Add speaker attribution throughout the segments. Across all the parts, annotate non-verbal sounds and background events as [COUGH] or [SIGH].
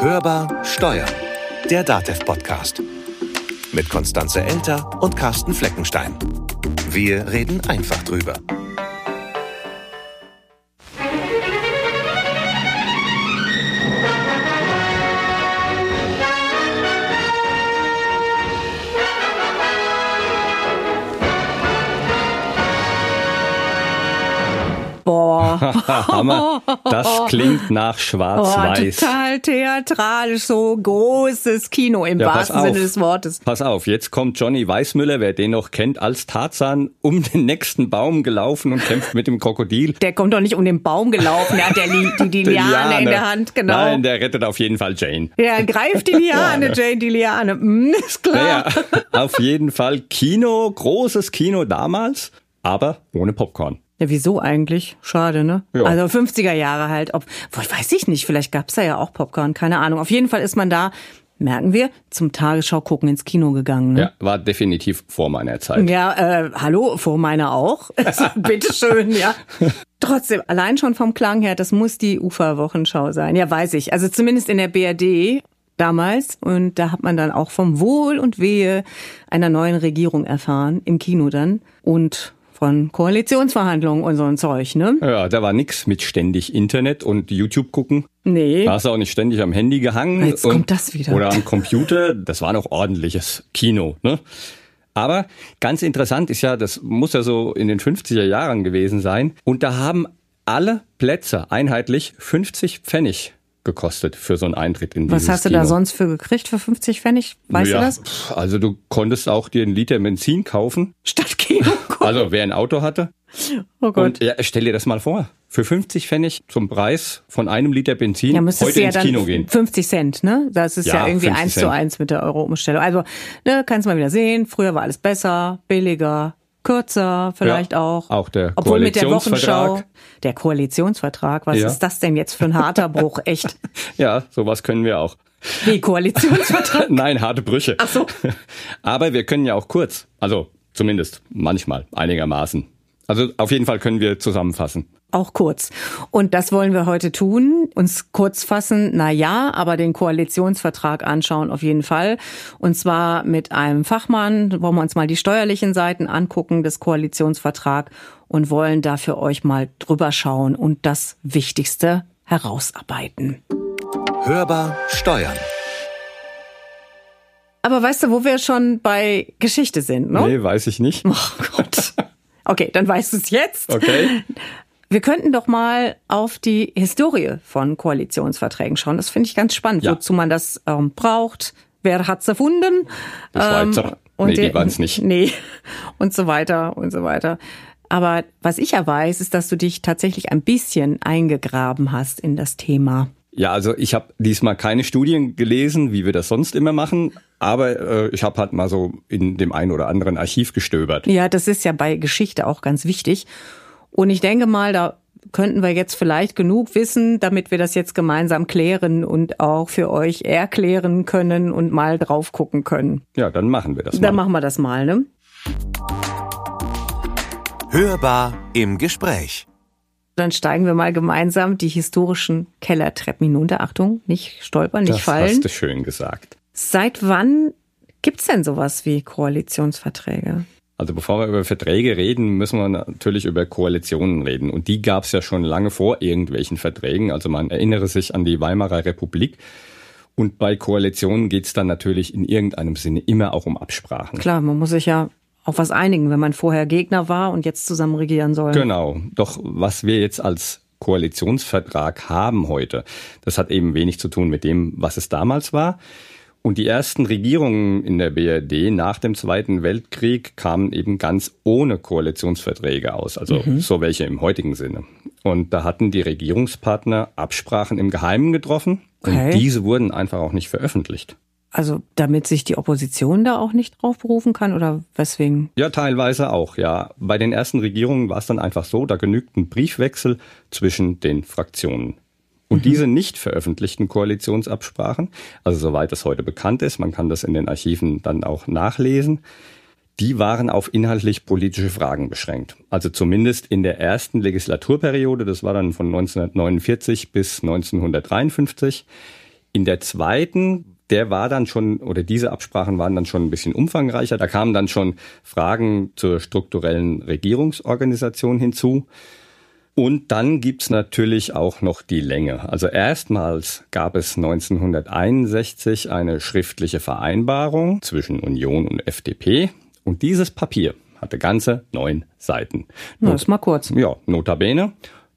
Speaker 1: Hörbar Steuern, der DATEV-Podcast. Mit Konstanze Elter und Carsten Fleckenstein. Wir reden einfach drüber. [LAUGHS]
Speaker 2: Hammer. Das klingt nach Schwarz-Weiß.
Speaker 3: Oh, total theatralisch, so großes Kino im
Speaker 2: Ja,
Speaker 3: wahrsten. Sinne des Wortes.
Speaker 2: Pass auf, jetzt kommt Johnny Weißmüller, wer den noch kennt, als Tarzan um den nächsten Baum gelaufen und kämpft mit dem Krokodil.
Speaker 3: Der kommt doch nicht um den Baum gelaufen, der hat der Li die, [LAUGHS] die Liane in der Hand, genau.
Speaker 2: Nein, der rettet auf jeden Fall Jane.
Speaker 3: Der greift die Liane, Jane, die Liane. Mm, ist klar.
Speaker 2: Naja, auf jeden Fall Kino, großes Kino damals, aber ohne Popcorn.
Speaker 3: Ja, wieso eigentlich? Schade, ne?
Speaker 2: Ja.
Speaker 3: Also 50er Jahre halt. Ob, wohl, weiß ich nicht, vielleicht gab's da ja auch Popcorn, keine Ahnung. Auf jeden Fall ist man da, merken wir, zum Tagesschau gucken ins Kino gegangen. Ne?
Speaker 2: Ja, war definitiv vor meiner Zeit.
Speaker 3: Ja, äh, hallo, vor meiner auch. [LAUGHS] Bitteschön, ja. [LAUGHS] Trotzdem, allein schon vom Klang her, das muss die Uferwochenschau sein. Ja, weiß ich. Also zumindest in der BRD damals. Und da hat man dann auch vom Wohl und Wehe einer neuen Regierung erfahren, im Kino dann. Und von Koalitionsverhandlungen und so ein Zeug, ne?
Speaker 2: Ja, da war nix mit ständig Internet und YouTube gucken.
Speaker 3: Nee.
Speaker 2: Da hast du auch nicht ständig am Handy gehangen.
Speaker 3: Jetzt kommt das wieder.
Speaker 2: Oder am Computer. Das war noch ordentliches Kino. Ne? Aber ganz interessant ist ja, das muss ja so in den 50er Jahren gewesen sein. Und da haben alle Plätze einheitlich 50 Pfennig gekostet für so einen Eintritt in
Speaker 3: Was hast du
Speaker 2: Kino.
Speaker 3: da sonst für gekriegt für 50 Pfennig? Weißt
Speaker 2: ja,
Speaker 3: du das?
Speaker 2: Also du konntest auch dir einen Liter Benzin kaufen.
Speaker 3: Stadtkino. [LAUGHS]
Speaker 2: Also wer ein Auto hatte.
Speaker 3: Oh Gott.
Speaker 2: Und ja, stell dir das mal vor. Für 50 Pfennig zum Preis von einem Liter Benzin
Speaker 3: Ja, müsstest
Speaker 2: heute
Speaker 3: du ja
Speaker 2: ins Kino gehen.
Speaker 3: 50 Cent, ne? Das ist ja,
Speaker 2: Ja,
Speaker 3: irgendwie
Speaker 2: 50
Speaker 3: eins zu eins mit der Euro-Umstellung. Also, ne, kannst mal wieder sehen. Früher war alles besser, billiger, kürzer vielleicht
Speaker 2: Ja,
Speaker 3: auch.
Speaker 2: auch der
Speaker 3: Obwohl mit der
Speaker 2: Koalitionsvertrag.
Speaker 3: Wochenschau. Der Koalitionsvertrag, was
Speaker 2: Ja.
Speaker 3: ist das denn jetzt für ein harter Bruch? [LAUGHS] Echt?
Speaker 2: Ja, sowas können wir auch.
Speaker 3: Wie Koalitionsvertrag? [LAUGHS]
Speaker 2: Nein, harte Brüche.
Speaker 3: Ach so. [LAUGHS]
Speaker 2: Aber wir können ja auch kurz. Also zumindest manchmal, einigermaßen. Also auf jeden Fall können wir zusammenfassen.
Speaker 3: Auch kurz. Und das wollen wir heute tun. Uns kurz fassen, na ja, aber den Koalitionsvertrag anschauen auf jeden Fall. Und zwar mit einem Fachmann. Da wollen wir uns mal die steuerlichen Seiten angucken des Koalitionsvertrags und wollen da für euch mal drüber schauen und das Wichtigste herausarbeiten.
Speaker 1: Hörbar Steuern.
Speaker 3: Aber weißt du, wo wir schon bei Geschichte sind, ne?
Speaker 2: Nee, weiß ich nicht.
Speaker 3: Oh Gott. Okay, dann weißt du es jetzt.
Speaker 2: Okay.
Speaker 3: Wir könnten doch mal auf die Historie von Koalitionsverträgen schauen. Das finde ich ganz spannend,
Speaker 2: Ja.
Speaker 3: wozu man das ähm, braucht. Wer hat's erfunden?
Speaker 2: Die Schweizer. Nee, die waren's nicht.
Speaker 3: Nee, [LAUGHS] und so weiter und so weiter. Aber was ich ja weiß, ist, dass du dich tatsächlich ein bisschen eingegraben hast in das Thema.
Speaker 2: Ja, also ich habe diesmal keine Studien gelesen, wie wir das sonst immer machen, aber äh, ich habe halt mal so in dem einen oder anderen Archiv gestöbert.
Speaker 3: Ja, das ist ja bei Geschichte auch ganz wichtig. Und ich denke mal, da könnten wir jetzt vielleicht genug wissen, damit wir das jetzt gemeinsam klären und auch für euch erklären können und mal drauf gucken können.
Speaker 2: Ja, dann machen wir das
Speaker 3: Dann
Speaker 2: mal.
Speaker 3: machen wir das mal, ne?
Speaker 1: Hörbar im Gespräch.
Speaker 3: Dann steigen wir mal gemeinsam die historischen Kellertreppen hinunter. Achtung, nicht stolpern, nicht
Speaker 2: das
Speaker 3: fallen.
Speaker 2: hast du schön gesagt.
Speaker 3: Seit wann gibt's denn sowas wie Koalitionsverträge?
Speaker 2: Also bevor wir über Verträge reden, müssen wir natürlich über Koalitionen reden. Und die gab es ja schon lange vor irgendwelchen Verträgen. Also man erinnere sich an die Weimarer Republik. Und bei Koalitionen geht es dann natürlich in irgendeinem Sinne immer auch um Absprachen.
Speaker 3: Klar, man muss sich ja auf was einigen, wenn man vorher Gegner war und jetzt zusammen regieren soll.
Speaker 2: Genau. Doch was wir jetzt als Koalitionsvertrag haben heute, das hat eben wenig zu tun mit dem, was es damals war. Und die ersten Regierungen in der BRD nach dem Zweiten Weltkrieg kamen eben ganz ohne Koalitionsverträge aus, also so welche im heutigen Sinne. Und da hatten die Regierungspartner Absprachen im Geheimen getroffen
Speaker 3: Okay.
Speaker 2: und diese wurden einfach auch nicht veröffentlicht.
Speaker 3: Also damit sich die Opposition da auch nicht drauf berufen kann oder weswegen?
Speaker 2: Ja, teilweise auch, ja. Bei den ersten Regierungen war es dann einfach so, da genügt ein Briefwechsel zwischen den Fraktionen. Und diese nicht veröffentlichten Koalitionsabsprachen, also soweit es heute bekannt ist, man kann das in den Archiven dann auch nachlesen, die waren auf inhaltlich politische Fragen beschränkt. Also zumindest in der ersten Legislaturperiode, das war dann von 1949 bis 1953. In der zweiten der war dann schon, oder diese Absprachen waren dann schon ein bisschen umfangreicher. Da kamen dann schon Fragen zur strukturellen Regierungsorganisation hinzu. Und dann gibt's natürlich auch noch die Länge. Also erstmals gab es 1961 eine schriftliche Vereinbarung zwischen Union und FDP. Und dieses Papier hatte ganze neun Seiten.
Speaker 3: Na, ist mal kurz.
Speaker 2: Ja, notabene.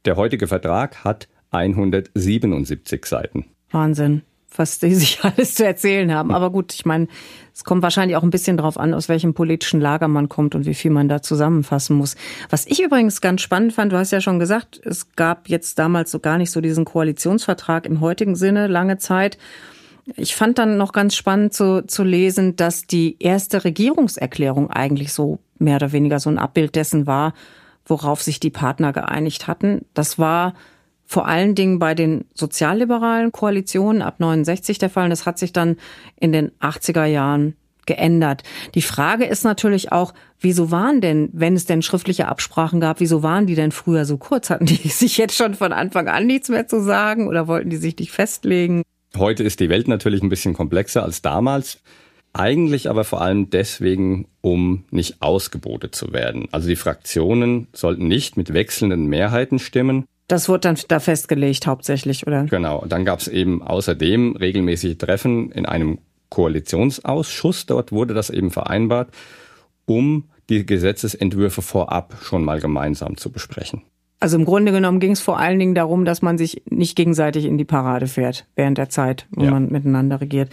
Speaker 2: Der heutige Vertrag hat 177 Seiten.
Speaker 3: Wahnsinn was die sich [LAUGHS] alles zu erzählen haben. Aber gut, ich meine, es kommt wahrscheinlich auch ein bisschen drauf an, aus welchem politischen Lager man kommt und wie viel man da zusammenfassen muss. Was ich übrigens ganz spannend fand, du hast ja schon gesagt, es gab jetzt damals so gar nicht so diesen Koalitionsvertrag im heutigen Sinne lange Zeit. Ich fand dann noch ganz spannend zu, zu lesen, dass die erste Regierungserklärung eigentlich so mehr oder weniger so ein Abbild dessen war, worauf sich die Partner geeinigt hatten. Das war vor allen Dingen bei den sozialliberalen Koalitionen ab 69 der Fall. Und das hat sich dann in den 80er Jahren geändert. Die Frage ist natürlich auch, wieso waren denn, wenn es denn schriftliche Absprachen gab, wieso waren die denn früher so kurz? Hatten die [LAUGHS] sich jetzt schon von Anfang an nichts mehr zu sagen oder wollten die sich nicht festlegen?
Speaker 2: Heute ist die Welt natürlich ein bisschen komplexer als damals. Eigentlich aber vor allem deswegen, um nicht ausgebotet zu werden. Also die Fraktionen sollten nicht mit wechselnden Mehrheiten stimmen,
Speaker 3: das wurde dann da festgelegt hauptsächlich, oder?
Speaker 2: Genau. Dann gab es eben außerdem regelmäßige Treffen in einem Koalitionsausschuss. Dort wurde das eben vereinbart, um die Gesetzesentwürfe vorab schon mal gemeinsam zu besprechen.
Speaker 3: Also im Grunde genommen ging es vor allen Dingen darum, dass man sich nicht gegenseitig in die Parade fährt während der Zeit, wo ja. man miteinander regiert.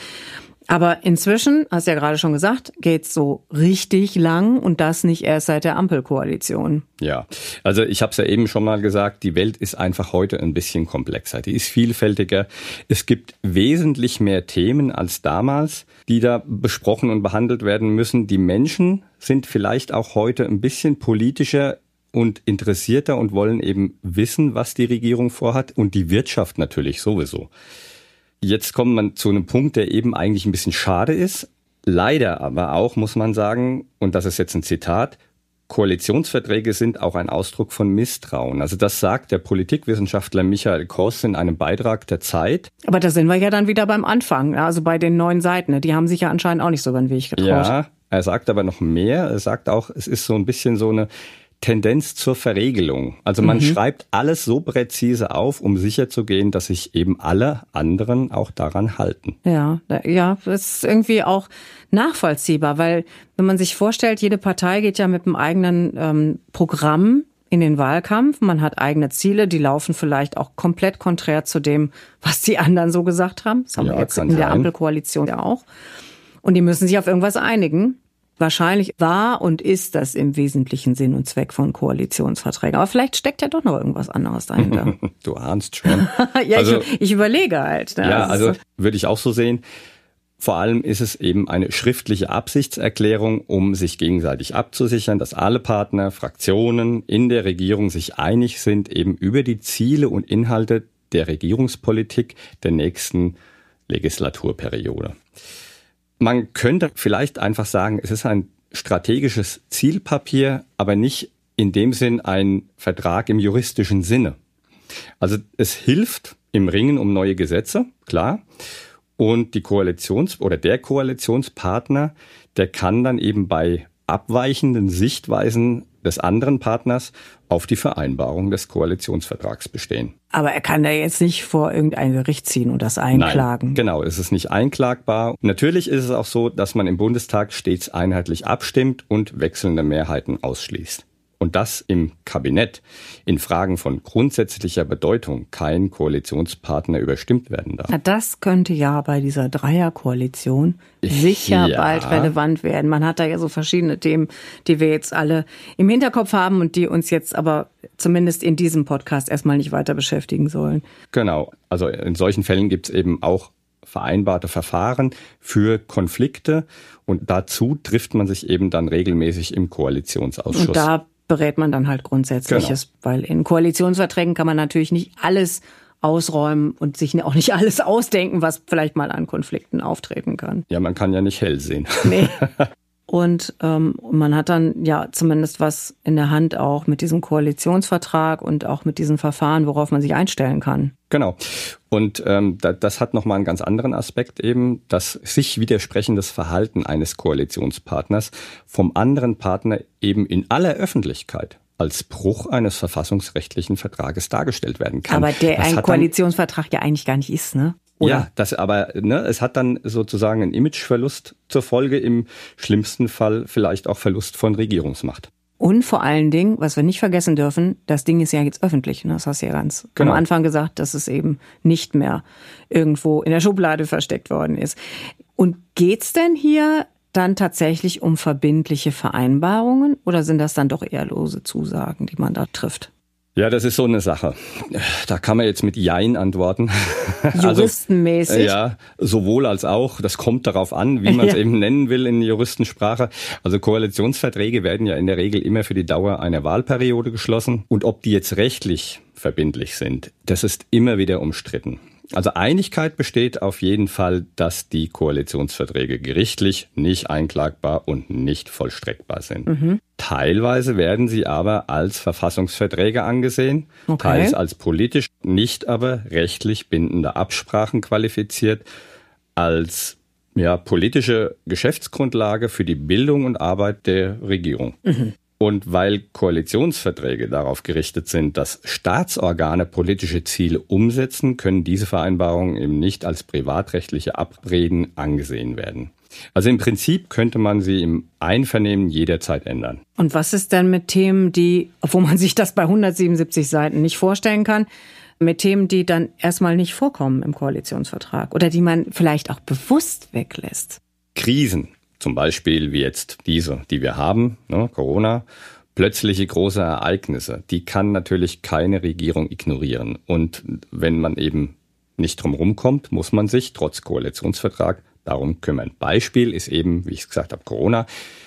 Speaker 3: Aber inzwischen, hast du ja gerade schon gesagt, geht's so richtig lang und das nicht erst seit der Ampelkoalition.
Speaker 2: Ja, also ich habe es ja eben schon mal gesagt, die Welt ist einfach heute ein bisschen komplexer. Die ist vielfältiger. Es gibt wesentlich mehr Themen als damals, die da besprochen und behandelt werden müssen. Die Menschen sind vielleicht auch heute ein bisschen politischer und interessierter und wollen eben wissen, was die Regierung vorhat und die Wirtschaft natürlich sowieso. Jetzt kommt man zu einem Punkt, der eben eigentlich ein bisschen schade ist. Leider aber auch, muss man sagen, und das ist jetzt ein Zitat, Koalitionsverträge sind auch ein Ausdruck von Misstrauen. Also das sagt der Politikwissenschaftler Michael Koss in einem Beitrag der Zeit.
Speaker 3: Aber da sind wir ja dann wieder beim Anfang, also bei den neuen Seiten. Die haben sich ja anscheinend auch nicht so über den Weg getraut.
Speaker 2: Ja, er sagt aber noch mehr. Er sagt auch, es ist so ein bisschen so eine Tendenz zur Verregelung. Also man mhm. schreibt alles so präzise auf, um sicherzugehen, dass sich eben alle anderen auch daran halten.
Speaker 3: Ja, ja, das ist irgendwie auch nachvollziehbar, weil wenn man sich vorstellt, jede Partei geht ja mit einem eigenen ähm, Programm in den Wahlkampf, man hat eigene Ziele, die laufen vielleicht auch komplett konträr zu dem, was die anderen so gesagt haben. Das haben ja, wir jetzt in der Ampelkoalition ja auch. Und die müssen sich auf irgendwas einigen. Wahrscheinlich war und ist das im Wesentlichen Sinn und Zweck von Koalitionsverträgen. Aber vielleicht steckt ja doch noch irgendwas anderes dahinter. [LAUGHS]
Speaker 2: du ahnst schon. [LAUGHS]
Speaker 3: ja, also, ich, ich, überlege halt.
Speaker 2: Ne? Ja, also würde ich auch so sehen. Vor allem ist es eben eine schriftliche Absichtserklärung, um sich gegenseitig abzusichern, dass alle Partner, Fraktionen in der Regierung sich einig sind eben über die Ziele und Inhalte der Regierungspolitik der nächsten Legislaturperiode. Man könnte vielleicht einfach sagen, es ist ein strategisches Zielpapier, aber nicht in dem Sinn ein Vertrag im juristischen Sinne. Also es hilft im Ringen um neue Gesetze, klar. Und die Koalitions- oder der Koalitionspartner, der kann dann eben bei abweichenden Sichtweisen des anderen Partners auf die Vereinbarung des Koalitionsvertrags bestehen.
Speaker 3: Aber er kann da jetzt nicht vor irgendein Gericht ziehen und das einklagen.
Speaker 2: Nein, genau, es ist nicht einklagbar. Natürlich ist es auch so, dass man im Bundestag stets einheitlich abstimmt und wechselnde Mehrheiten ausschließt und dass im Kabinett in Fragen von grundsätzlicher Bedeutung kein Koalitionspartner überstimmt werden darf.
Speaker 3: Na, das könnte ja bei dieser Dreierkoalition sicher ja. bald relevant werden. Man hat da ja so verschiedene Themen, die wir jetzt alle im Hinterkopf haben und die uns jetzt aber zumindest in diesem Podcast erstmal nicht weiter beschäftigen sollen.
Speaker 2: Genau. Also in solchen Fällen gibt es eben auch vereinbarte Verfahren für Konflikte und dazu trifft man sich eben dann regelmäßig im Koalitionsausschuss.
Speaker 3: Und da berät man dann halt Grundsätzliches, genau. weil in Koalitionsverträgen kann man natürlich nicht alles ausräumen und sich auch nicht alles ausdenken, was vielleicht mal an Konflikten auftreten kann.
Speaker 2: Ja, man kann ja nicht hell sehen.
Speaker 3: Nee. [LAUGHS] Und ähm, man hat dann ja zumindest was in der Hand auch mit diesem Koalitionsvertrag und auch mit diesen Verfahren, worauf man sich einstellen kann.
Speaker 2: Genau. Und ähm, das hat nochmal einen ganz anderen Aspekt eben, dass sich widersprechendes Verhalten eines Koalitionspartners vom anderen Partner eben in aller Öffentlichkeit als Bruch eines verfassungsrechtlichen Vertrages dargestellt werden kann.
Speaker 3: Aber der das ein Koalitionsvertrag ja eigentlich gar nicht ist, ne?
Speaker 2: Oder? Ja, das aber, ne, es hat dann sozusagen einen Imageverlust zur Folge, im schlimmsten Fall vielleicht auch Verlust von Regierungsmacht.
Speaker 3: Und vor allen Dingen, was wir nicht vergessen dürfen, das Ding ist ja jetzt öffentlich. Ne? Das hast du ja ganz genau. am Anfang gesagt, dass es eben nicht mehr irgendwo in der Schublade versteckt worden ist. Und geht's denn hier dann tatsächlich um verbindliche Vereinbarungen oder sind das dann doch eher lose Zusagen, die man da trifft?
Speaker 2: Ja, das ist so eine Sache. Da kann man jetzt mit Jein antworten. [LAUGHS]
Speaker 3: Juristenmäßig.
Speaker 2: Also, ja, sowohl als auch. Das kommt darauf an, wie man es [LAUGHS] ja. eben nennen will in Juristensprache. Also Koalitionsverträge werden ja in der Regel immer für die Dauer einer Wahlperiode geschlossen. Und ob die jetzt rechtlich verbindlich sind, das ist immer wieder umstritten. Also Einigkeit besteht auf jeden Fall, dass die Koalitionsverträge gerichtlich nicht einklagbar und nicht vollstreckbar sind. Mhm. Teilweise werden sie aber als Verfassungsverträge angesehen, okay. teils als politisch, nicht aber rechtlich bindende Absprachen qualifiziert, als ja, politische Geschäftsgrundlage für die Bildung und Arbeit der Regierung. Mhm. Und weil Koalitionsverträge darauf gerichtet sind, dass Staatsorgane politische Ziele umsetzen, können diese Vereinbarungen eben nicht als privatrechtliche Abreden angesehen werden. Also im Prinzip könnte man sie im Einvernehmen jederzeit ändern.
Speaker 3: Und was ist denn mit Themen, die, obwohl man sich das bei 177 Seiten nicht vorstellen kann, mit Themen, die dann erstmal nicht vorkommen im Koalitionsvertrag oder die man vielleicht auch bewusst weglässt?
Speaker 2: Krisen zum Beispiel wie jetzt diese, die wir haben, ne, Corona, plötzliche große Ereignisse, die kann natürlich keine Regierung ignorieren. Und wenn man eben nicht drum kommt, muss man sich trotz Koalitionsvertrag darum kümmern. Beispiel ist eben, wie ich gesagt habe, Corona,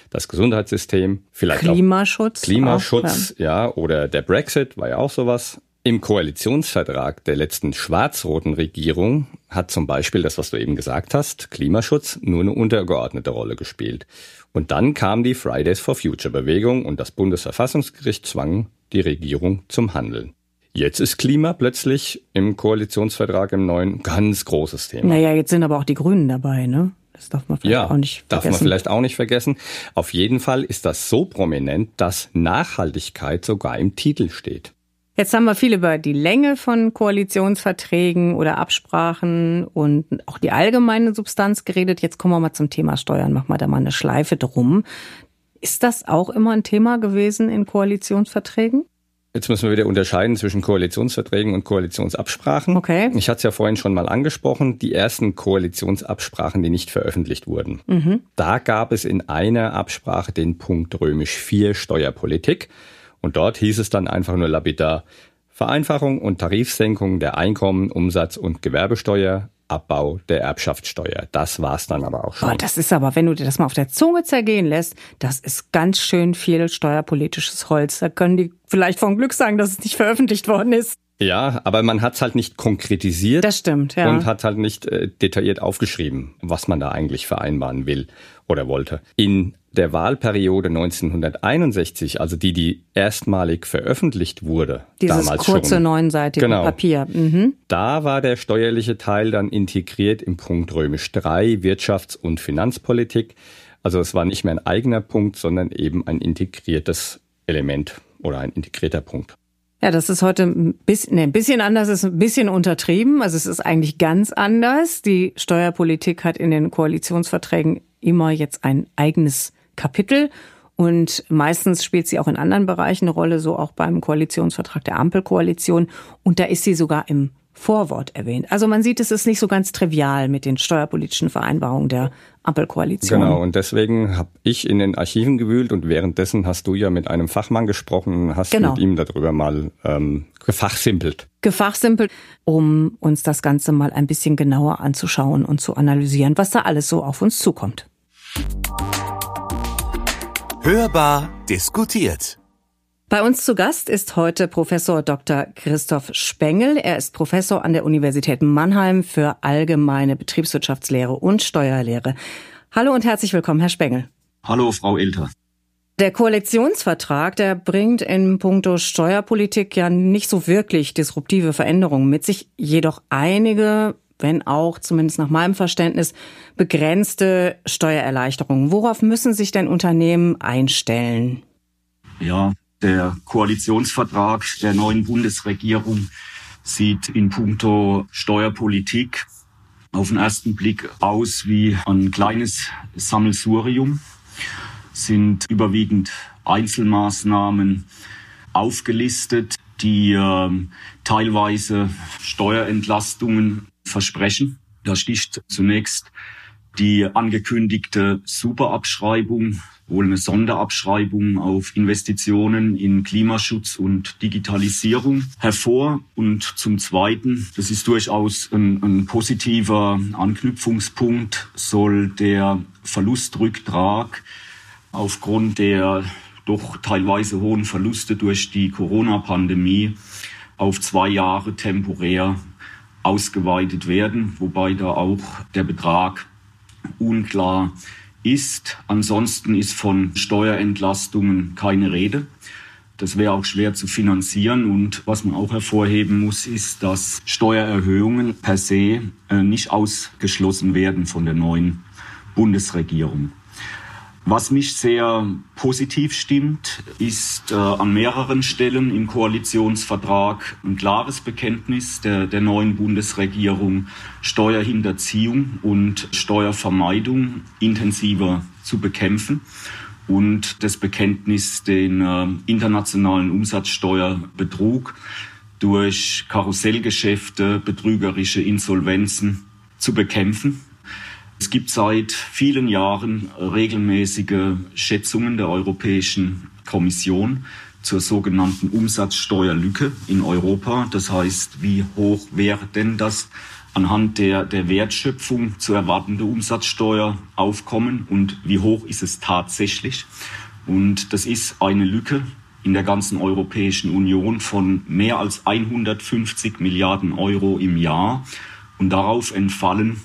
Speaker 2: das Gesundheitssystem, vielleicht
Speaker 3: Klimaschutz.
Speaker 2: Auch Klimaschutz, auch, ja. ja, oder der Brexit war ja auch sowas. Im Koalitionsvertrag der letzten schwarz-roten Regierung hat zum Beispiel das, was du eben gesagt hast, Klimaschutz nur eine untergeordnete Rolle gespielt. Und dann kam die Fridays for Future Bewegung und das Bundesverfassungsgericht zwang die Regierung zum Handeln. Jetzt ist Klima plötzlich im Koalitionsvertrag im neuen ganz großes Thema.
Speaker 3: Naja, jetzt sind aber auch die Grünen dabei, ne?
Speaker 2: Das darf man vielleicht ja, auch nicht vergessen. Darf man vielleicht auch nicht vergessen. Auf jeden Fall ist das so prominent, dass Nachhaltigkeit sogar im Titel steht.
Speaker 3: Jetzt haben wir viel über die Länge von Koalitionsverträgen oder Absprachen und auch die allgemeine Substanz geredet. Jetzt kommen wir mal zum Thema Steuern. Machen wir da mal eine Schleife drum. Ist das auch immer ein Thema gewesen in Koalitionsverträgen?
Speaker 2: Jetzt müssen wir wieder unterscheiden zwischen Koalitionsverträgen und Koalitionsabsprachen.
Speaker 3: Okay.
Speaker 2: Ich hatte es ja vorhin schon mal angesprochen, die ersten Koalitionsabsprachen, die nicht veröffentlicht wurden. Mhm. Da gab es in einer Absprache den Punkt römisch 4 Steuerpolitik. Und dort hieß es dann einfach nur lapidar Vereinfachung und Tarifsenkung der Einkommen, Umsatz und Gewerbesteuer, Abbau der Erbschaftssteuer. Das war's dann aber auch schon.
Speaker 3: Oh, das ist aber, wenn du dir das mal auf der Zunge zergehen lässt, das ist ganz schön viel steuerpolitisches Holz. Da können die vielleicht vom Glück sagen, dass es nicht veröffentlicht worden ist.
Speaker 2: Ja, aber man hat es halt nicht konkretisiert.
Speaker 3: Das stimmt, ja.
Speaker 2: Und hat halt nicht äh, detailliert aufgeschrieben, was man da eigentlich vereinbaren will oder wollte. In der Wahlperiode 1961, also die, die erstmalig veröffentlicht wurde,
Speaker 3: Dieses
Speaker 2: damals
Speaker 3: kurze
Speaker 2: schon,
Speaker 3: neunseitige
Speaker 2: genau,
Speaker 3: Papier. Mhm.
Speaker 2: Da war der steuerliche Teil dann integriert im Punkt römisch 3 Wirtschafts- und Finanzpolitik. Also es war nicht mehr ein eigener Punkt, sondern eben ein integriertes Element oder ein integrierter Punkt.
Speaker 3: Ja, das ist heute ein bisschen, nee, ein bisschen anders, ist ein bisschen untertrieben. Also es ist eigentlich ganz anders. Die Steuerpolitik hat in den Koalitionsverträgen immer jetzt ein eigenes Kapitel. Und meistens spielt sie auch in anderen Bereichen eine Rolle, so auch beim Koalitionsvertrag der Ampelkoalition. Und da ist sie sogar im Vorwort erwähnt. Also man sieht, es ist nicht so ganz trivial mit den steuerpolitischen Vereinbarungen der Ampelkoalition.
Speaker 2: Genau, und deswegen habe ich in den Archiven gewühlt und währenddessen hast du ja mit einem Fachmann gesprochen, hast genau. mit ihm darüber mal ähm, gefachsimpelt.
Speaker 3: Gefachsimpelt, um uns das Ganze mal ein bisschen genauer anzuschauen und zu analysieren, was da alles so auf uns zukommt.
Speaker 1: Hörbar diskutiert.
Speaker 3: Bei uns zu Gast ist heute Professor Dr. Christoph Spengel. Er ist Professor an der Universität Mannheim für allgemeine Betriebswirtschaftslehre und Steuerlehre. Hallo und herzlich willkommen, Herr Spengel.
Speaker 4: Hallo, Frau Elter.
Speaker 3: Der Koalitionsvertrag, der bringt in puncto Steuerpolitik ja nicht so wirklich disruptive Veränderungen mit sich, jedoch einige, wenn auch zumindest nach meinem Verständnis, begrenzte Steuererleichterungen. Worauf müssen sich denn Unternehmen einstellen?
Speaker 4: Ja, der Koalitionsvertrag der neuen Bundesregierung sieht in puncto Steuerpolitik auf den ersten Blick aus wie ein kleines Sammelsurium sind überwiegend Einzelmaßnahmen aufgelistet, die äh, teilweise Steuerentlastungen versprechen. Da sticht zunächst die angekündigte Superabschreibung, wohl eine Sonderabschreibung auf Investitionen in Klimaschutz und Digitalisierung hervor. Und zum Zweiten, das ist durchaus ein, ein positiver Anknüpfungspunkt, soll der Verlustrücktrag aufgrund der doch teilweise hohen Verluste durch die Corona-Pandemie auf zwei Jahre temporär ausgeweitet werden, wobei da auch der Betrag unklar ist. Ansonsten ist von Steuerentlastungen keine Rede. Das wäre auch schwer zu finanzieren. Und was man auch hervorheben muss, ist, dass Steuererhöhungen per se äh, nicht ausgeschlossen werden von der neuen Bundesregierung. Was mich sehr positiv stimmt, ist äh, an mehreren Stellen im Koalitionsvertrag ein klares Bekenntnis der, der neuen Bundesregierung, Steuerhinterziehung und Steuervermeidung intensiver zu bekämpfen und das Bekenntnis, den äh, internationalen Umsatzsteuerbetrug durch Karussellgeschäfte, betrügerische Insolvenzen zu bekämpfen. Es gibt seit vielen Jahren regelmäßige Schätzungen der Europäischen Kommission zur sogenannten Umsatzsteuerlücke in Europa. Das heißt, wie hoch wäre denn das anhand der, der Wertschöpfung zu erwartende Umsatzsteueraufkommen und wie hoch ist es tatsächlich? Und das ist eine Lücke in der ganzen Europäischen Union von mehr als 150 Milliarden Euro im Jahr. Und darauf entfallen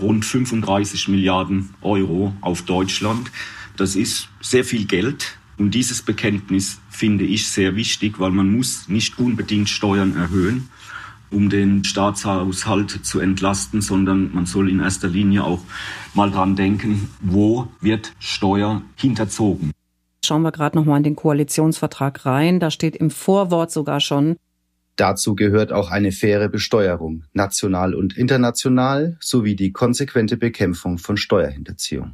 Speaker 4: rund 35 Milliarden Euro auf Deutschland. Das ist sehr viel Geld. Und dieses Bekenntnis finde ich sehr wichtig, weil man muss nicht unbedingt Steuern erhöhen, um den Staatshaushalt zu entlasten, sondern man soll in erster Linie auch mal dran denken, wo wird Steuer hinterzogen.
Speaker 3: Schauen wir gerade noch mal in den Koalitionsvertrag rein. Da steht im Vorwort sogar schon,
Speaker 5: Dazu gehört auch eine faire Besteuerung, national und international, sowie die konsequente Bekämpfung von Steuerhinterziehung.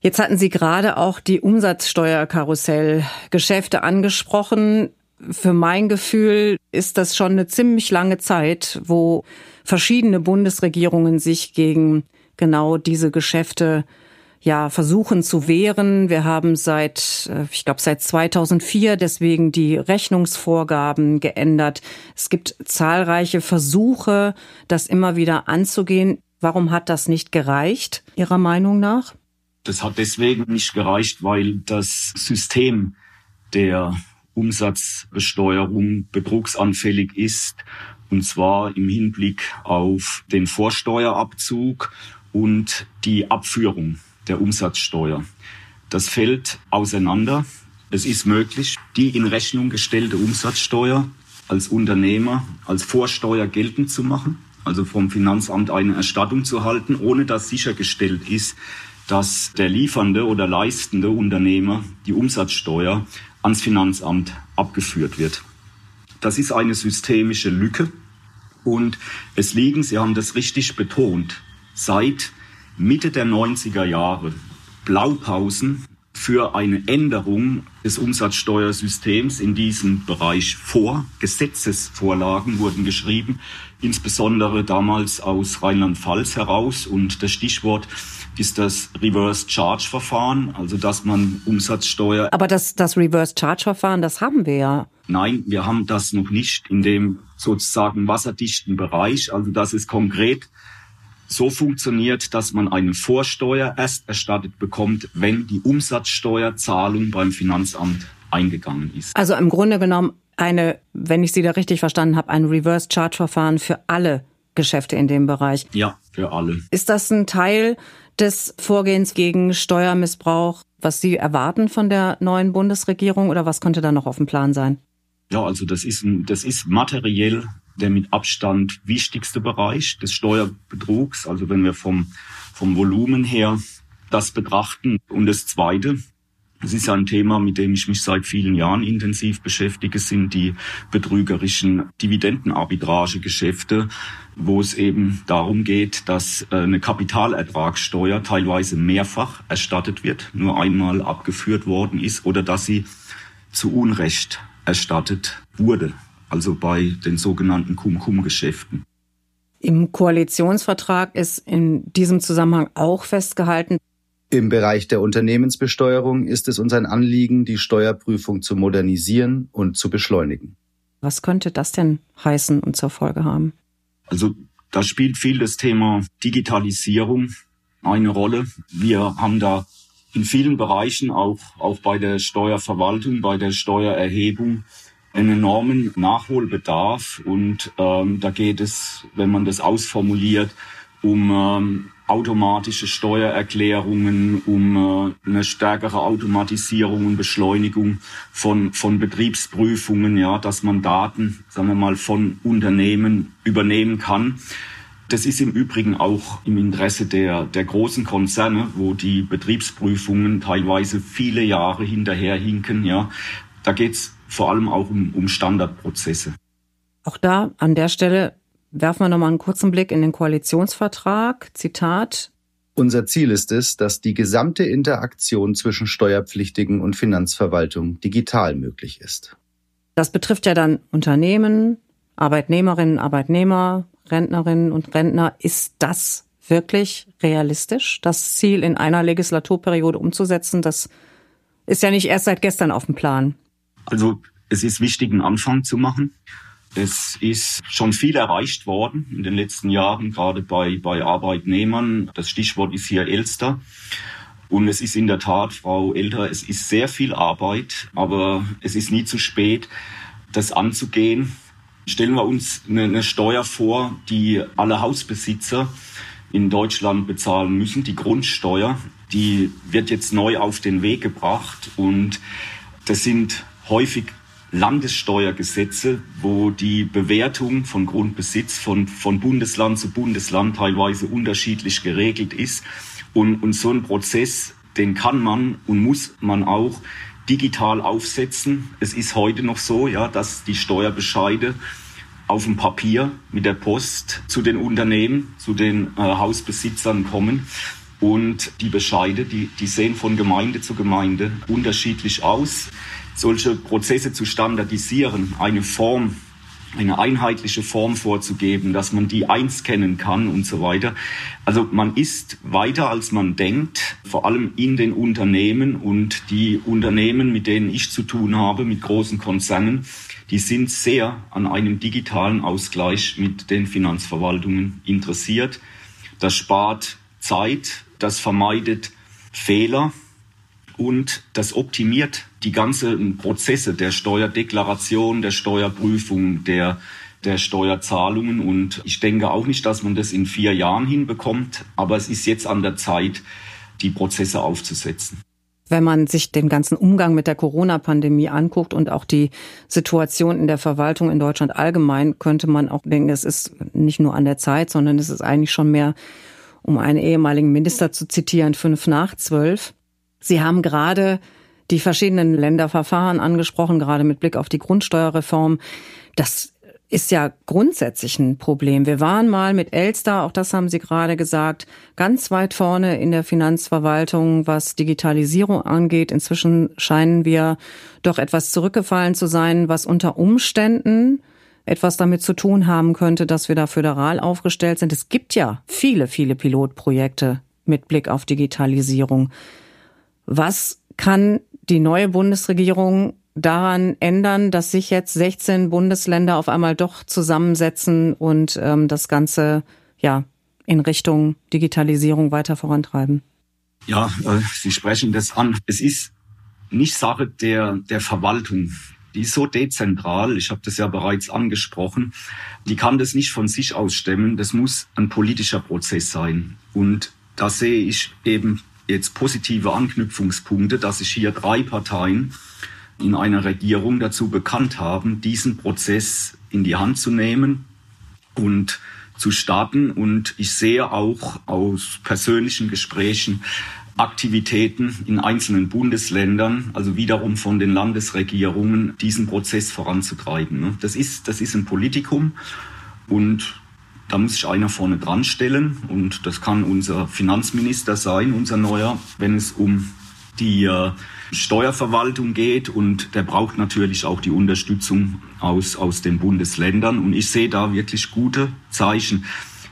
Speaker 3: Jetzt hatten Sie gerade auch die Umsatzsteuerkarussellgeschäfte angesprochen. Für mein Gefühl ist das schon eine ziemlich lange Zeit, wo verschiedene Bundesregierungen sich gegen genau diese Geschäfte ja versuchen zu wehren. Wir haben seit, äh, ich glaube, seit 2004 deswegen die Rechnungsvorgaben geändert. Es gibt zahlreiche Versuche, das immer wieder anzugehen. Warum hat das nicht gereicht, Ihrer Meinung nach?
Speaker 4: Das hat deswegen nicht gereicht, weil das System der Umsatzbesteuerung betrugsanfällig ist, und zwar im Hinblick auf den Vorsteuerabzug und die Abführung der Umsatzsteuer. Das fällt auseinander. Es ist möglich, die in Rechnung gestellte Umsatzsteuer als Unternehmer als Vorsteuer geltend zu machen, also vom Finanzamt eine Erstattung zu halten, ohne dass sichergestellt ist, dass der liefernde oder leistende Unternehmer die Umsatzsteuer ans Finanzamt abgeführt wird. Das ist eine systemische Lücke und es liegen, Sie haben das richtig betont, seit Mitte der 90er Jahre Blaupausen für eine Änderung des Umsatzsteuersystems in diesem Bereich vor. Gesetzesvorlagen wurden geschrieben, insbesondere damals aus Rheinland-Pfalz heraus. Und das Stichwort ist das Reverse Charge Verfahren, also dass man Umsatzsteuer.
Speaker 3: Aber das, das Reverse Charge Verfahren, das haben wir ja.
Speaker 4: Nein, wir haben das noch nicht in dem sozusagen wasserdichten Bereich, also dass es konkret so funktioniert, dass man eine Vorsteuer erst erstattet bekommt, wenn die Umsatzsteuerzahlung beim Finanzamt eingegangen ist.
Speaker 3: Also im Grunde genommen eine, wenn ich Sie da richtig verstanden habe, ein Reverse Charge Verfahren für alle Geschäfte in dem Bereich.
Speaker 4: Ja, für alle.
Speaker 3: Ist das ein Teil des Vorgehens gegen Steuermissbrauch? was Sie erwarten von der neuen Bundesregierung oder was könnte da noch auf dem Plan sein?
Speaker 4: Ja, also das ist, ein, das ist materiell der mit Abstand wichtigste Bereich des Steuerbetrugs. Also wenn wir vom, vom Volumen her das betrachten. Und das Zweite, es ist ein Thema, mit dem ich mich seit vielen Jahren intensiv beschäftige, sind die betrügerischen Dividendenarbitragegeschäfte, wo es eben darum geht, dass äh, eine Kapitalertragssteuer teilweise mehrfach erstattet wird, nur einmal abgeführt worden ist oder dass sie zu Unrecht erstattet wurde, also bei den sogenannten Cum-Cum-Geschäften.
Speaker 3: Im Koalitionsvertrag ist in diesem Zusammenhang auch festgehalten,
Speaker 5: im Bereich der Unternehmensbesteuerung ist es uns ein Anliegen, die Steuerprüfung zu modernisieren und zu beschleunigen.
Speaker 3: Was könnte das denn heißen und zur Folge haben?
Speaker 4: Also da spielt viel das Thema Digitalisierung eine Rolle. Wir haben da in vielen Bereichen, auch, auch bei der Steuerverwaltung, bei der Steuererhebung, einen enormen Nachholbedarf. Und ähm, da geht es, wenn man das ausformuliert, um ähm, automatische Steuererklärungen, um äh, eine stärkere Automatisierung und Beschleunigung von, von Betriebsprüfungen, ja, dass man Daten, sagen wir mal, von Unternehmen übernehmen kann. Das ist im Übrigen auch im Interesse der, der großen Konzerne, wo die Betriebsprüfungen teilweise viele Jahre hinterherhinken. Ja. Da geht's vor allem auch um, um Standardprozesse.
Speaker 3: Auch da an der Stelle Werfen wir nochmal einen kurzen Blick in den Koalitionsvertrag. Zitat.
Speaker 5: Unser Ziel ist es, dass die gesamte Interaktion zwischen Steuerpflichtigen und Finanzverwaltung digital möglich ist.
Speaker 3: Das betrifft ja dann Unternehmen, Arbeitnehmerinnen, Arbeitnehmer, Rentnerinnen und Rentner. Ist das wirklich realistisch, das Ziel in einer Legislaturperiode umzusetzen? Das ist ja nicht erst seit gestern auf dem Plan.
Speaker 4: Also es ist wichtig, einen Anfang zu machen. Es ist schon viel erreicht worden in den letzten Jahren, gerade bei, bei Arbeitnehmern. Das Stichwort ist hier Elster. Und es ist in der Tat, Frau Elter, es ist sehr viel Arbeit, aber es ist nie zu spät, das anzugehen. Stellen wir uns eine, eine Steuer vor, die alle Hausbesitzer in Deutschland bezahlen müssen, die Grundsteuer. Die wird jetzt neu auf den Weg gebracht und das sind häufig Landessteuergesetze, wo die Bewertung von Grundbesitz von, von Bundesland zu Bundesland teilweise unterschiedlich geregelt ist. Und, und so ein Prozess, den kann man und muss man auch digital aufsetzen. Es ist heute noch so, ja, dass die Steuerbescheide auf dem Papier mit der Post zu den Unternehmen, zu den äh, Hausbesitzern kommen. Und die Bescheide, die, die sehen von Gemeinde zu Gemeinde unterschiedlich aus solche Prozesse zu standardisieren, eine Form, eine einheitliche Form vorzugeben, dass man die einscannen kann und so weiter. Also man ist weiter, als man denkt, vor allem in den Unternehmen und die Unternehmen, mit denen ich zu tun habe, mit großen Konzernen, die sind sehr an einem digitalen Ausgleich mit den Finanzverwaltungen interessiert. Das spart Zeit, das vermeidet Fehler und das optimiert die ganzen Prozesse der Steuerdeklaration, der Steuerprüfung, der der Steuerzahlungen. Und ich denke auch nicht, dass man das in vier Jahren hinbekommt, aber es ist jetzt an der Zeit, die Prozesse aufzusetzen.
Speaker 3: Wenn man sich den ganzen Umgang mit der Corona-Pandemie anguckt und auch die Situation in der Verwaltung in Deutschland allgemein, könnte man auch denken, es ist nicht nur an der Zeit, sondern es ist eigentlich schon mehr, um einen ehemaligen Minister zu zitieren, fünf nach zwölf. Sie haben gerade die verschiedenen Länderverfahren angesprochen, gerade mit Blick auf die Grundsteuerreform. Das ist ja grundsätzlich ein Problem. Wir waren mal mit Elster, auch das haben Sie gerade gesagt, ganz weit vorne in der Finanzverwaltung, was Digitalisierung angeht. Inzwischen scheinen wir doch etwas zurückgefallen zu sein, was unter Umständen etwas damit zu tun haben könnte, dass wir da föderal aufgestellt sind. Es gibt ja viele, viele Pilotprojekte mit Blick auf Digitalisierung. Was kann die neue Bundesregierung daran ändern, dass sich jetzt 16 Bundesländer auf einmal doch zusammensetzen und ähm, das Ganze ja in Richtung Digitalisierung weiter vorantreiben?
Speaker 4: Ja, äh, Sie sprechen das an. Es ist nicht Sache der, der Verwaltung. Die ist so dezentral, ich habe das ja bereits angesprochen, die kann das nicht von sich aus stemmen. Das muss ein politischer Prozess sein. Und da sehe ich eben jetzt positive Anknüpfungspunkte, dass sich hier drei Parteien in einer Regierung dazu bekannt haben, diesen Prozess in die Hand zu nehmen und zu starten. Und ich sehe auch aus persönlichen Gesprächen Aktivitäten in einzelnen Bundesländern, also wiederum von den Landesregierungen, diesen Prozess voranzutreiben. Das ist, das ist ein Politikum und da muss sich einer vorne dran stellen und das kann unser Finanzminister sein, unser neuer, wenn es um die äh, Steuerverwaltung geht und der braucht natürlich auch die Unterstützung aus, aus den Bundesländern und ich sehe da wirklich gute Zeichen.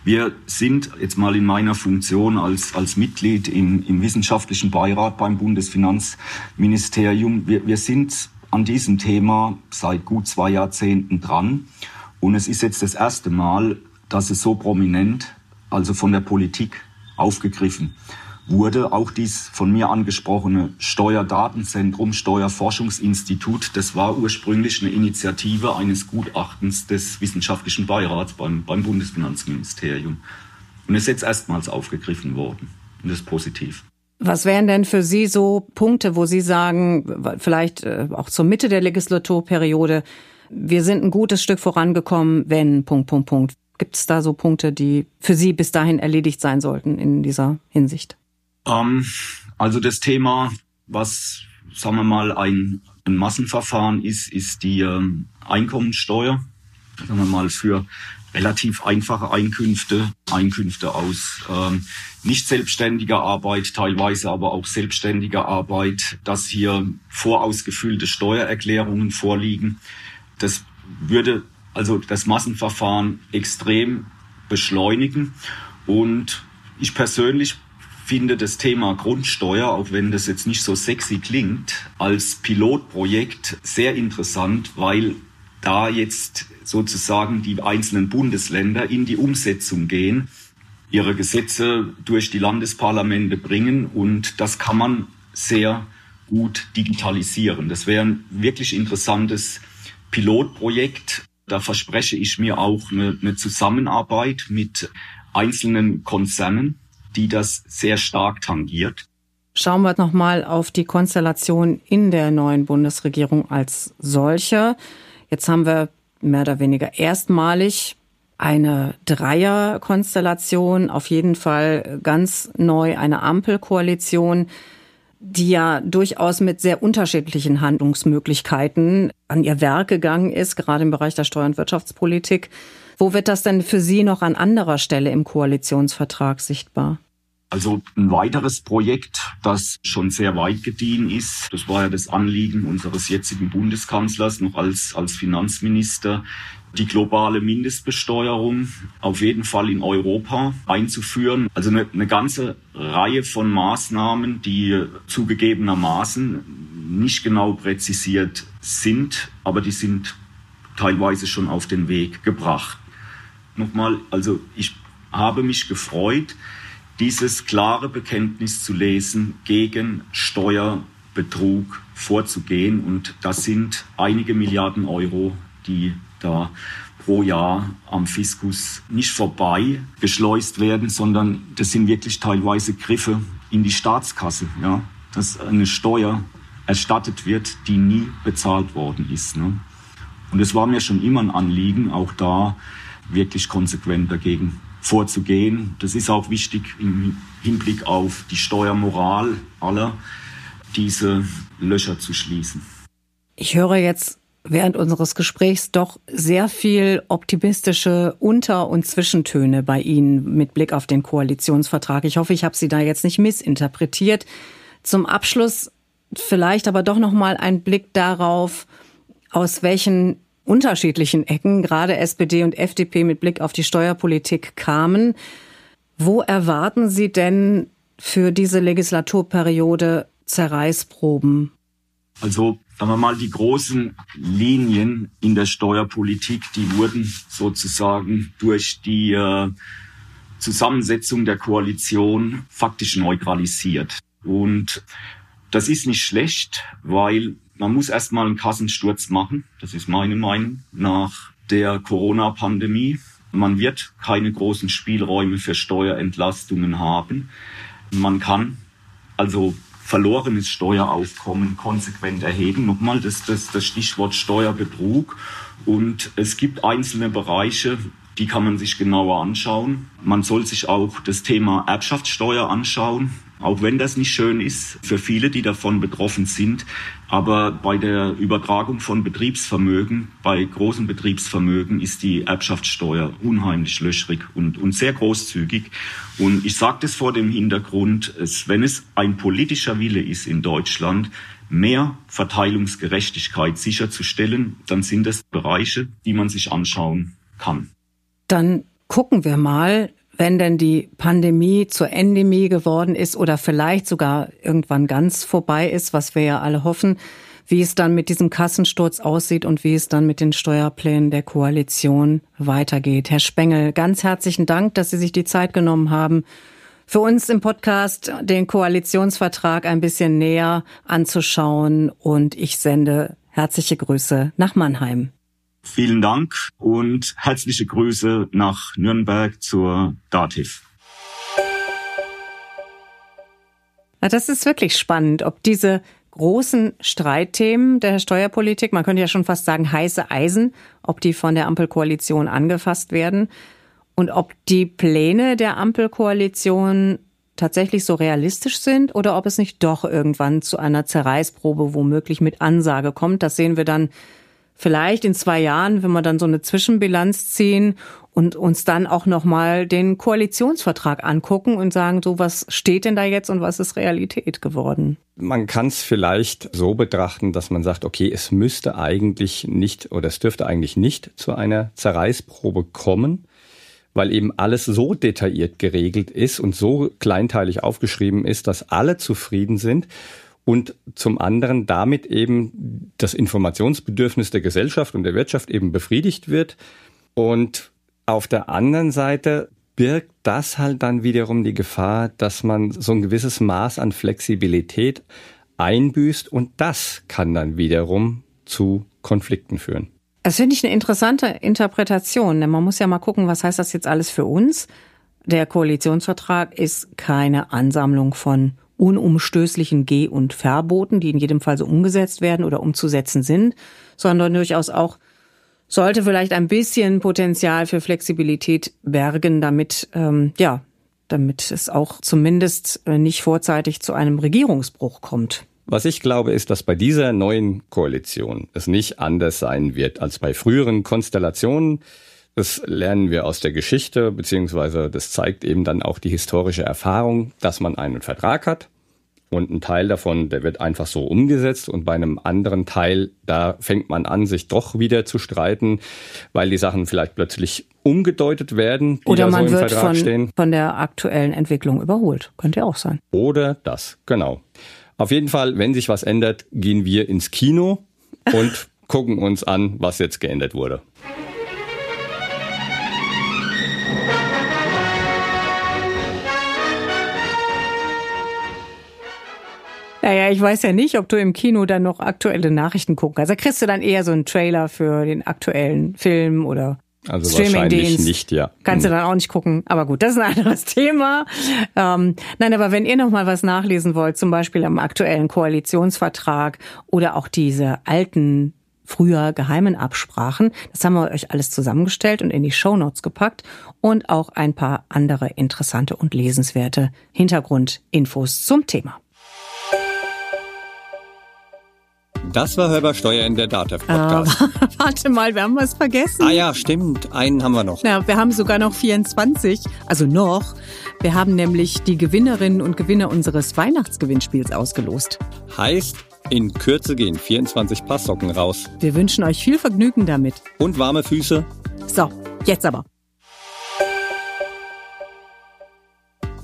Speaker 4: Wir sind jetzt mal in meiner Funktion als, als Mitglied im, im wissenschaftlichen Beirat beim Bundesfinanzministerium. Wir, wir sind an diesem Thema seit gut zwei Jahrzehnten dran. Und es ist jetzt das erste Mal, dass es so prominent, also von der Politik aufgegriffen wurde. Auch dies von mir angesprochene Steuerdatenzentrum, Steuerforschungsinstitut, das war ursprünglich eine Initiative eines Gutachtens des wissenschaftlichen Beirats beim, beim Bundesfinanzministerium. Und ist jetzt erstmals aufgegriffen worden. Und das ist positiv.
Speaker 3: Was wären denn für Sie so Punkte, wo Sie sagen, vielleicht äh, auch zur Mitte der Legislaturperiode, wir sind ein gutes Stück vorangekommen, wenn, Punkt, Punkt, Punkt. Gibt es da so Punkte, die für Sie bis dahin erledigt sein sollten in dieser Hinsicht?
Speaker 4: Ähm, also das Thema, was, sagen wir mal, ein, ein Massenverfahren ist, ist die ähm, Einkommensteuer. Sagen wir mal für relativ einfache Einkünfte, Einkünfte aus ähm, nicht selbstständiger Arbeit, teilweise aber auch selbstständiger Arbeit, dass hier vorausgefüllte Steuererklärungen vorliegen. Das würde also das Massenverfahren extrem beschleunigen. Und ich persönlich finde das Thema Grundsteuer, auch wenn das jetzt nicht so sexy klingt, als Pilotprojekt sehr interessant, weil da jetzt sozusagen die einzelnen Bundesländer in die Umsetzung gehen, ihre Gesetze durch die Landesparlamente bringen und das kann man sehr gut digitalisieren. Das wäre ein wirklich interessantes Pilotprojekt da verspreche ich mir auch eine, eine Zusammenarbeit mit einzelnen Konzernen, die das sehr stark tangiert.
Speaker 3: Schauen wir nochmal auf die Konstellation in der neuen Bundesregierung als solche. Jetzt haben wir mehr oder weniger erstmalig eine Dreierkonstellation, auf jeden Fall ganz neu eine Ampelkoalition die ja durchaus mit sehr unterschiedlichen Handlungsmöglichkeiten an ihr Werk gegangen ist, gerade im Bereich der Steuer- und Wirtschaftspolitik. Wo wird das denn für Sie noch an anderer Stelle im Koalitionsvertrag sichtbar?
Speaker 4: Also ein weiteres Projekt, das schon sehr weit gediehen ist, das war ja das Anliegen unseres jetzigen Bundeskanzlers noch als, als Finanzminister, die globale Mindestbesteuerung auf jeden Fall in Europa einzuführen. Also eine, eine ganze Reihe von Maßnahmen, die zugegebenermaßen nicht genau präzisiert sind, aber die sind teilweise schon auf den Weg gebracht. Nochmal, also ich habe mich gefreut, dieses klare Bekenntnis zu lesen, gegen Steuerbetrug vorzugehen. Und das sind einige Milliarden Euro, die da pro Jahr am Fiskus nicht vorbei geschleust werden, sondern das sind wirklich teilweise Griffe in die Staatskasse, ja, dass eine Steuer erstattet wird, die nie bezahlt worden ist. Ne? Und es war mir schon immer ein Anliegen, auch da wirklich konsequent dagegen vorzugehen. Das ist auch wichtig im Hinblick auf die Steuermoral aller, diese Löcher zu schließen.
Speaker 3: Ich höre jetzt während unseres Gesprächs doch sehr viel optimistische Unter- und Zwischentöne bei Ihnen mit Blick auf den Koalitionsvertrag. Ich hoffe, ich habe Sie da jetzt nicht missinterpretiert. Zum Abschluss vielleicht aber doch noch mal ein Blick darauf, aus welchen unterschiedlichen Ecken gerade SPD und FDP mit Blick auf die Steuerpolitik kamen. Wo erwarten Sie denn für diese Legislaturperiode Zerreißproben?
Speaker 4: Also sagen wir mal, die großen Linien in der Steuerpolitik, die wurden sozusagen durch die äh, Zusammensetzung der Koalition faktisch neutralisiert. Und das ist nicht schlecht, weil man muss erstmal einen Kassensturz machen. Das ist meine Meinung nach der Corona-Pandemie. Man wird keine großen Spielräume für Steuerentlastungen haben. Man kann also verlorenes Steueraufkommen konsequent erheben. Nochmal das, das, das Stichwort Steuerbetrug. Und es gibt einzelne Bereiche, die kann man sich genauer anschauen. Man soll sich auch das Thema Erbschaftssteuer anschauen, auch wenn das nicht schön ist für viele, die davon betroffen sind. Aber bei der Übertragung von Betriebsvermögen, bei großen Betriebsvermögen ist die Erbschaftssteuer unheimlich löchrig und, und sehr großzügig. Und ich sage das vor dem Hintergrund, wenn es ein politischer Wille ist in Deutschland, mehr Verteilungsgerechtigkeit sicherzustellen, dann sind das Bereiche, die man sich anschauen kann.
Speaker 3: Dann gucken wir mal, wenn denn die Pandemie zur Endemie geworden ist oder vielleicht sogar irgendwann ganz vorbei ist, was wir ja alle hoffen, wie es dann mit diesem Kassensturz aussieht und wie es dann mit den Steuerplänen der Koalition weitergeht. Herr Spengel, ganz herzlichen Dank, dass Sie sich die Zeit genommen haben, für uns im Podcast den Koalitionsvertrag ein bisschen näher anzuschauen und ich sende herzliche Grüße nach Mannheim.
Speaker 4: Vielen Dank und herzliche Grüße nach Nürnberg zur DATIV.
Speaker 3: Das ist wirklich spannend, ob diese großen Streitthemen der Steuerpolitik, man könnte ja schon fast sagen heiße Eisen, ob die von der Ampelkoalition angefasst werden und ob die Pläne der Ampelkoalition tatsächlich so realistisch sind oder ob es nicht doch irgendwann zu einer Zerreißprobe womöglich mit Ansage kommt. Das sehen wir dann vielleicht in zwei Jahren, wenn wir dann so eine Zwischenbilanz ziehen und uns dann auch nochmal den Koalitionsvertrag angucken und sagen, so was steht denn da jetzt und was ist Realität geworden?
Speaker 2: Man kann es vielleicht so betrachten, dass man sagt, okay, es müsste eigentlich nicht oder es dürfte eigentlich nicht zu einer Zerreißprobe kommen, weil eben alles so detailliert geregelt ist und so kleinteilig aufgeschrieben ist, dass alle zufrieden sind und zum anderen damit eben das Informationsbedürfnis der Gesellschaft und der Wirtschaft eben befriedigt wird. Und auf der anderen Seite birgt das halt dann wiederum die Gefahr, dass man so ein gewisses Maß an Flexibilität einbüßt und das kann dann wiederum zu Konflikten führen.
Speaker 3: Das finde ich eine interessante Interpretation, denn man muss ja mal gucken, was heißt das jetzt alles für uns? Der Koalitionsvertrag ist keine Ansammlung von unumstößlichen Geh- und Verboten, die in jedem Fall so umgesetzt werden oder umzusetzen sind, sondern durchaus auch sollte vielleicht ein bisschen Potenzial für Flexibilität bergen, damit ähm, ja, damit es auch zumindest äh, nicht vorzeitig zu einem Regierungsbruch kommt.
Speaker 2: Was ich glaube, ist, dass bei dieser neuen Koalition es nicht anders sein wird als bei früheren Konstellationen. Das lernen wir aus der Geschichte, beziehungsweise das zeigt eben dann auch die historische Erfahrung, dass man einen Vertrag hat und ein Teil davon, der wird einfach so umgesetzt und bei einem anderen Teil, da fängt man an, sich doch wieder zu streiten, weil die Sachen vielleicht plötzlich umgedeutet werden, die
Speaker 3: Oder
Speaker 2: da
Speaker 3: man
Speaker 2: so im
Speaker 3: wird
Speaker 2: Vertrag
Speaker 3: von,
Speaker 2: stehen.
Speaker 3: von der aktuellen Entwicklung überholt. Könnte ja auch sein.
Speaker 2: Oder das, genau. Auf jeden Fall, wenn sich was ändert, gehen wir ins Kino und [LAUGHS] gucken uns an, was jetzt geändert wurde.
Speaker 3: Naja, ich weiß ja nicht, ob du im Kino dann noch aktuelle Nachrichten gucken kannst. Da kriegst du dann eher so einen Trailer für den aktuellen Film oder
Speaker 2: Also wahrscheinlich
Speaker 3: Streamingdienst.
Speaker 2: nicht, ja.
Speaker 3: Kannst du dann auch nicht gucken. Aber gut, das ist ein anderes [LAUGHS] Thema. Ähm, nein, aber wenn ihr noch mal was nachlesen wollt, zum Beispiel am aktuellen Koalitionsvertrag oder auch diese alten früher geheimen Absprachen, das haben wir euch alles zusammengestellt und in die Shownotes gepackt und auch ein paar andere interessante und lesenswerte Hintergrundinfos zum Thema.
Speaker 2: Das war Hörbar Steuer in der DATEV Podcast. [LAUGHS]
Speaker 3: Warte mal, wir haben was vergessen.
Speaker 2: Ah ja, stimmt. Einen haben wir noch.
Speaker 3: Ja, wir haben sogar noch 24, also noch. Wir haben nämlich die Gewinnerinnen und Gewinner unseres Weihnachtsgewinnspiels ausgelost.
Speaker 2: Heißt, in Kürze gehen 24 Paar Socken raus.
Speaker 3: Wir wünschen euch viel Vergnügen damit.
Speaker 2: Und warme Füße.
Speaker 3: So, jetzt aber.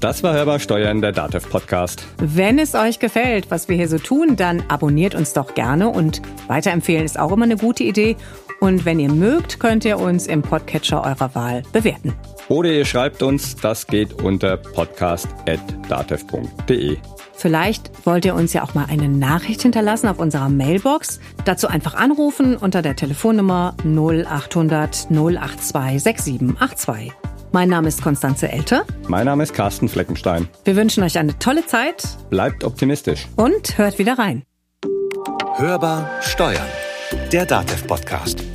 Speaker 2: Das war Hörbar Steuer in der DATEV Podcast.
Speaker 3: Wenn es euch gefällt, was wir hier so tun, dann abonniert uns doch gerne und weiterempfehlen ist auch immer eine gute Idee. Und wenn ihr mögt, könnt ihr uns im Podcatcher eurer Wahl bewerten.
Speaker 2: Oder ihr schreibt uns, das geht unter podcast.datev.de.
Speaker 3: Vielleicht wollt ihr uns ja auch mal eine Nachricht hinterlassen auf unserer Mailbox. Dazu einfach anrufen unter der Telefonnummer 0800 082 6782. Mein Name ist Konstanze Elter.
Speaker 2: Mein Name ist Carsten Fleckenstein.
Speaker 3: Wir wünschen euch eine tolle Zeit.
Speaker 2: Bleibt optimistisch.
Speaker 3: Und hört wieder rein.
Speaker 1: Hörbar Steuern. Der DATEV-Podcast.